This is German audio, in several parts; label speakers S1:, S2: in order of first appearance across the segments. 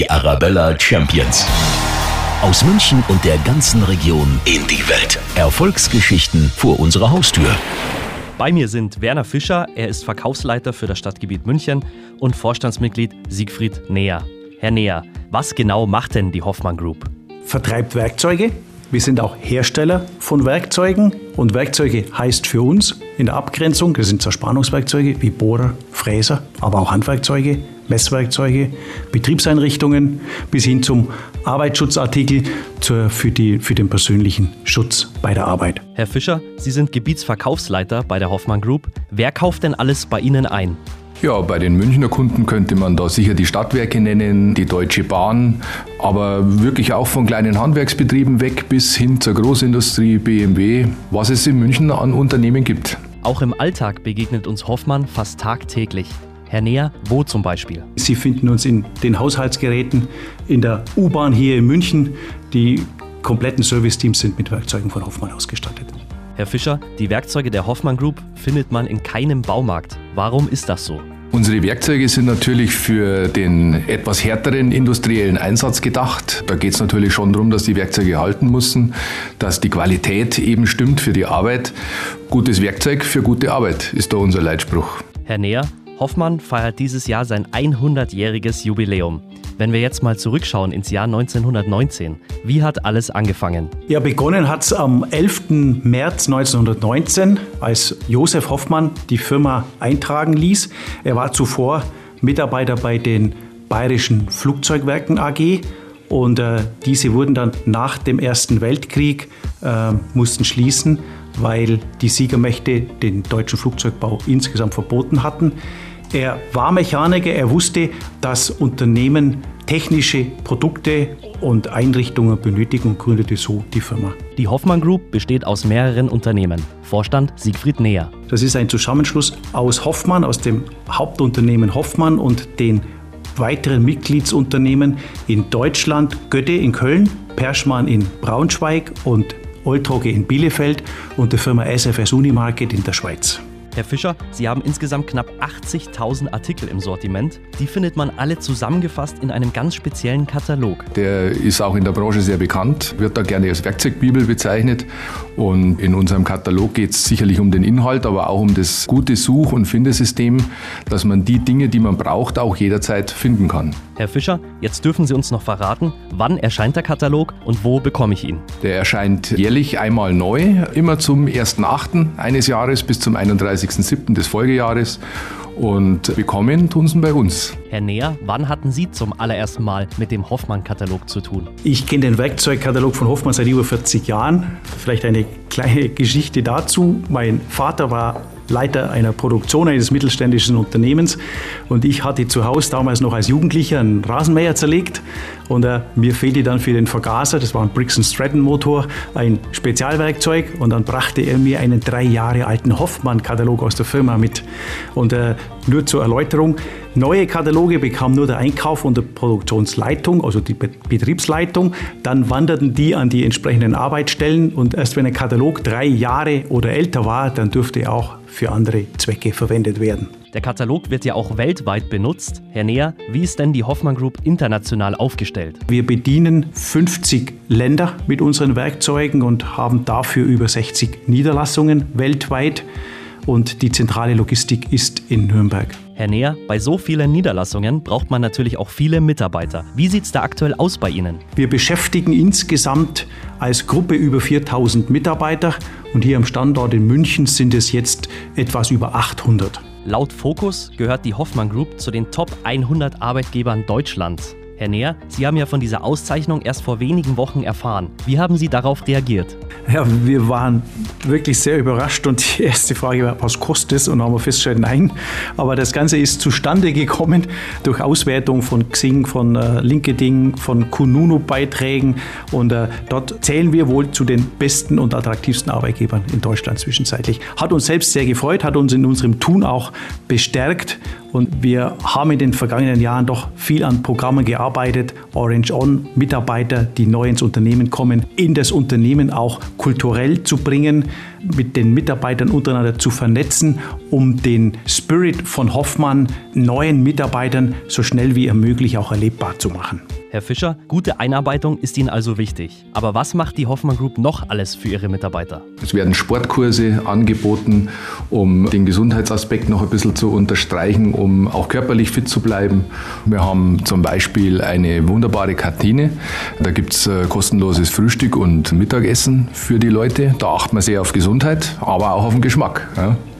S1: Die Arabella Champions. Aus München und der ganzen Region in die Welt. Erfolgsgeschichten vor unserer Haustür.
S2: Bei mir sind Werner Fischer, er ist Verkaufsleiter für das Stadtgebiet München und Vorstandsmitglied Siegfried Neher. Herr Neher, was genau macht denn die Hoffmann Group?
S3: Vertreibt Werkzeuge. Wir sind auch Hersteller von Werkzeugen und Werkzeuge heißt für uns in der Abgrenzung, das sind Zerspannungswerkzeuge wie Bohrer, Fräser, aber auch Handwerkzeuge, Messwerkzeuge, Betriebseinrichtungen bis hin zum Arbeitsschutzartikel zur, für, die, für den persönlichen Schutz bei der Arbeit.
S2: Herr Fischer, Sie sind Gebietsverkaufsleiter bei der Hoffmann Group. Wer kauft denn alles bei Ihnen ein?
S4: Ja, bei den Münchner Kunden könnte man da sicher die Stadtwerke nennen, die Deutsche Bahn, aber wirklich auch von kleinen Handwerksbetrieben weg bis hin zur Großindustrie, BMW, was es in München an Unternehmen gibt.
S2: Auch im Alltag begegnet uns Hoffmann fast tagtäglich. Herr Neher, wo zum Beispiel?
S3: Sie finden uns in den Haushaltsgeräten, in der U-Bahn hier in München. Die kompletten Serviceteams sind mit Werkzeugen von Hoffmann ausgestattet.
S2: Herr Fischer, die Werkzeuge der Hoffmann Group findet man in keinem Baumarkt. Warum ist das so?
S4: Unsere Werkzeuge sind natürlich für den etwas härteren industriellen Einsatz gedacht. Da geht es natürlich schon darum, dass die Werkzeuge halten müssen, dass die Qualität eben stimmt für die Arbeit. Gutes Werkzeug für gute Arbeit ist da unser Leitspruch.
S2: Herr Neher, Hoffmann feiert dieses Jahr sein 100-jähriges Jubiläum. Wenn wir jetzt mal zurückschauen ins Jahr 1919, wie hat alles angefangen?
S3: Ja, begonnen hat es am 11. März 1919, als Josef Hoffmann die Firma eintragen ließ. Er war zuvor Mitarbeiter bei den Bayerischen Flugzeugwerken AG und äh, diese wurden dann nach dem Ersten Weltkrieg äh, mussten schließen, weil die Siegermächte den deutschen Flugzeugbau insgesamt verboten hatten. Er war Mechaniker, er wusste, dass Unternehmen technische Produkte und Einrichtungen benötigen und gründete so die Firma.
S2: Die Hoffmann Group besteht aus mehreren Unternehmen. Vorstand Siegfried Neher.
S3: Das ist ein Zusammenschluss aus Hoffmann, aus dem Hauptunternehmen Hoffmann und den weiteren Mitgliedsunternehmen in Deutschland, Götte in Köln, Perschmann in Braunschweig und Oltroge in Bielefeld und der Firma SFS Unimarket in der Schweiz.
S2: Herr Fischer, Sie haben insgesamt knapp 80.000 Artikel im Sortiment. Die findet man alle zusammengefasst in einem ganz speziellen Katalog.
S4: Der ist auch in der Branche sehr bekannt, wird da gerne als Werkzeugbibel bezeichnet. Und in unserem Katalog geht es sicherlich um den Inhalt, aber auch um das gute Such- und Findesystem, dass man die Dinge, die man braucht, auch jederzeit finden kann.
S2: Herr Fischer, jetzt dürfen Sie uns noch verraten, wann erscheint der Katalog und wo bekomme ich ihn?
S4: Der erscheint jährlich einmal neu, immer zum 1.8. eines Jahres bis zum 31.7. des Folgejahres und bekommen tun sie bei uns.
S2: Herr Neher, wann hatten Sie zum allerersten Mal mit dem Hoffmann-Katalog zu tun?
S3: Ich kenne den Werkzeugkatalog von Hoffmann seit über 40 Jahren. Vielleicht eine kleine Geschichte dazu. Mein Vater war Leiter einer Produktion eines mittelständischen Unternehmens. Und ich hatte zu Hause damals noch als Jugendlicher einen Rasenmäher zerlegt. Und äh, mir fehlte dann für den Vergaser, das war ein Brixton Stratton Motor, ein Spezialwerkzeug. Und dann brachte er mir einen drei Jahre alten Hoffmann-Katalog aus der Firma mit. Und äh, nur zur Erläuterung, neue Kataloge bekam nur der Einkauf und die Produktionsleitung, also die Betriebsleitung. Dann wanderten die an die entsprechenden Arbeitsstellen. Und erst wenn ein Katalog drei Jahre oder älter war, dann durfte er auch für andere Zwecke verwendet werden.
S2: Der Katalog wird ja auch weltweit benutzt. Herr Neher, wie ist denn die Hoffmann Group international aufgestellt?
S3: Wir bedienen 50 Länder mit unseren Werkzeugen und haben dafür über 60 Niederlassungen weltweit. Und die zentrale Logistik ist in Nürnberg.
S2: Herr Neher, bei so vielen Niederlassungen braucht man natürlich auch viele Mitarbeiter. Wie sieht es da aktuell aus bei Ihnen?
S3: Wir beschäftigen insgesamt als Gruppe über 4000 Mitarbeiter und hier am Standort in München sind es jetzt etwas über 800.
S2: Laut Focus gehört die Hoffmann Group zu den Top 100 Arbeitgebern Deutschlands. Herr Neher, Sie haben ja von dieser Auszeichnung erst vor wenigen Wochen erfahren. Wie haben Sie darauf reagiert?
S3: Ja, wir waren wirklich sehr überrascht und die erste Frage war, was kostet es? Und haben wir festgestellt, nein. Aber das Ganze ist zustande gekommen durch Auswertung von Xing, von äh, LinkedIn, von Kununu-Beiträgen und äh, dort zählen wir wohl zu den besten und attraktivsten Arbeitgebern in Deutschland zwischenzeitlich. Hat uns selbst sehr gefreut, hat uns in unserem Tun auch bestärkt Und wir haben in den vergangenen Jahren doch viel an Programmen gearbeitet. Orange On, Mitarbeiter, die neu ins Unternehmen kommen, in das Unternehmen auch kulturell zu bringen, mit den Mitarbeitern untereinander zu vernetzen, um den Spirit von Hoffmann neuen Mitarbeitern so schnell wie möglich auch erlebbar zu machen.
S2: Herr Fischer, gute Einarbeitung ist Ihnen also wichtig. Aber was macht die Hoffmann Group noch alles für ihre Mitarbeiter?
S4: Es werden Sportkurse angeboten, um den Gesundheitsaspekt noch ein bisschen zu unterstreichen, um auch körperlich fit zu bleiben. Wir haben zum Beispiel eine wunderbare Kantine. Da gibt es äh, kostenloses Frühstück und Mittagessen für die Leute. Da achten wir sehr auf Gesundheit, aber auch auf den Geschmack,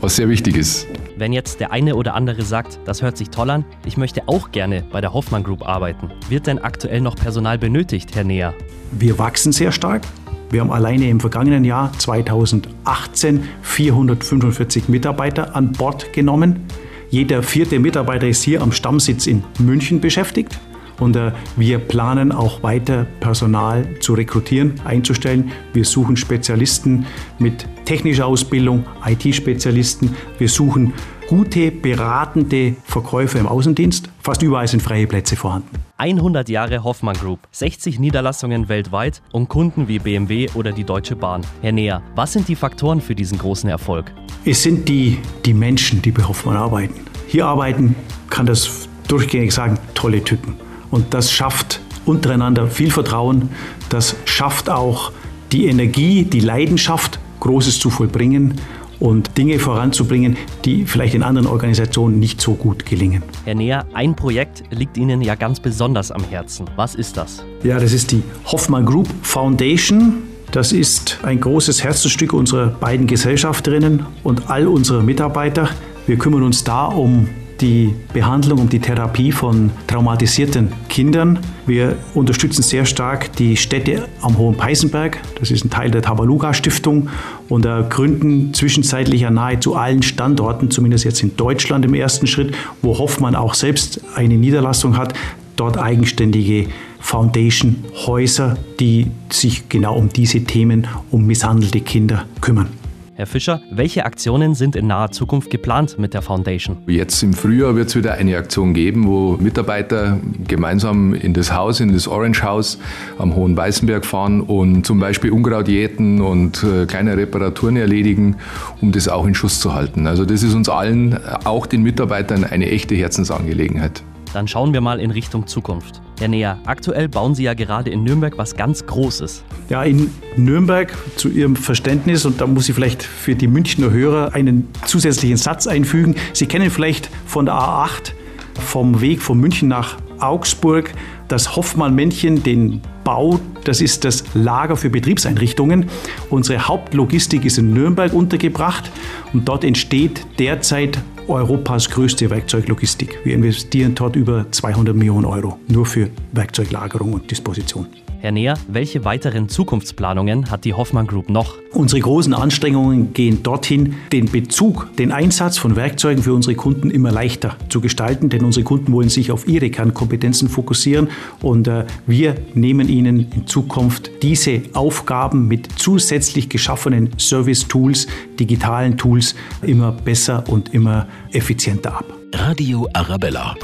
S4: was sehr wichtig ist.
S2: Wenn jetzt der eine oder andere sagt, das hört sich toll an, ich möchte auch gerne bei der Hoffmann Group arbeiten, wird denn aktuell noch Personal benötigt, Herr Neher?
S3: Wir wachsen sehr stark. Wir haben alleine im vergangenen Jahr 2018 445 Mitarbeiter an Bord genommen. Jeder vierte Mitarbeiter ist hier am Stammsitz in München beschäftigt. Und äh, wir planen auch weiter Personal zu rekrutieren, einzustellen. Wir suchen Spezialisten mit technischer Ausbildung, IT-Spezialisten. Wir suchen gute, beratende Verkäufer im Außendienst. Fast überall sind freie Plätze vorhanden.
S2: 100 Jahre Hoffmann Group, 60 Niederlassungen weltweit und Kunden wie BMW oder die Deutsche Bahn. Herr Neher, was sind die Faktoren für diesen großen Erfolg?
S3: Es sind die, die Menschen, die bei Hoffmann arbeiten. Hier arbeiten, kann das durchgängig sagen, tolle Typen. Und das schafft untereinander viel Vertrauen. Das schafft auch die Energie, die Leidenschaft, Großes zu vollbringen und Dinge voranzubringen, die vielleicht in anderen Organisationen nicht so gut gelingen.
S2: Herr Neher, ein Projekt liegt Ihnen ja ganz besonders am Herzen. Was ist das?
S3: Ja, das ist die Hoffmann Group Foundation. Das ist ein großes Herzensstück unserer beiden Gesellschafterinnen und all unserer Mitarbeiter. Wir kümmern uns da um die Behandlung, um die Therapie von traumatisierten Kindern. Wir unterstützen sehr stark die Städte am Hohen Peißenberg. Das ist ein Teil der Tabaluga Stiftung und gründen zwischenzeitlich an nahezu allen Standorten, zumindest jetzt in Deutschland im ersten Schritt, wo Hoffmann auch selbst eine Niederlassung hat, dort eigenständige Foundation-Häuser, die sich genau um diese Themen, um misshandelte Kinder kümmern.
S2: Herr Fischer, welche Aktionen sind in naher Zukunft geplant mit der Foundation?
S4: Jetzt im Frühjahr wird es wieder eine Aktion geben, wo Mitarbeiter gemeinsam in das Haus, in das Orange House am Hohen Weißenberg fahren und zum Beispiel Unkraut jäten und äh, kleine Reparaturen erledigen, um das auch in Schuss zu halten. Also das ist uns allen, auch den Mitarbeitern, eine echte Herzensangelegenheit.
S2: Dann schauen wir mal in Richtung Zukunft. Herr Näher, aktuell bauen Sie ja gerade in Nürnberg was ganz Großes.
S3: Ja, in Nürnberg zu Ihrem Verständnis, und da muss ich vielleicht für die Münchner Hörer einen zusätzlichen Satz einfügen. Sie kennen vielleicht von der A8 vom Weg von München nach Augsburg das Hoffmann-Männchen, den Bau, das ist das Lager für Betriebseinrichtungen. Unsere Hauptlogistik ist in Nürnberg untergebracht und dort entsteht derzeit Europas größte Werkzeuglogistik. Wir investieren dort über 200 Millionen Euro nur für Werkzeuglagerung und Disposition.
S2: Herr Neher, welche weiteren Zukunftsplanungen hat die Hoffmann Group noch?
S3: Unsere großen Anstrengungen gehen dorthin, den Bezug, den Einsatz von Werkzeugen für unsere Kunden immer leichter zu gestalten, denn unsere Kunden wollen sich auf ihre Kernkompetenzen fokussieren und äh, wir nehmen ihnen in Zukunft diese Aufgaben mit zusätzlich geschaffenen Service-Tools, digitalen Tools immer besser und immer effizienter ab.
S1: Radio Arabella.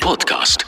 S1: Podcast.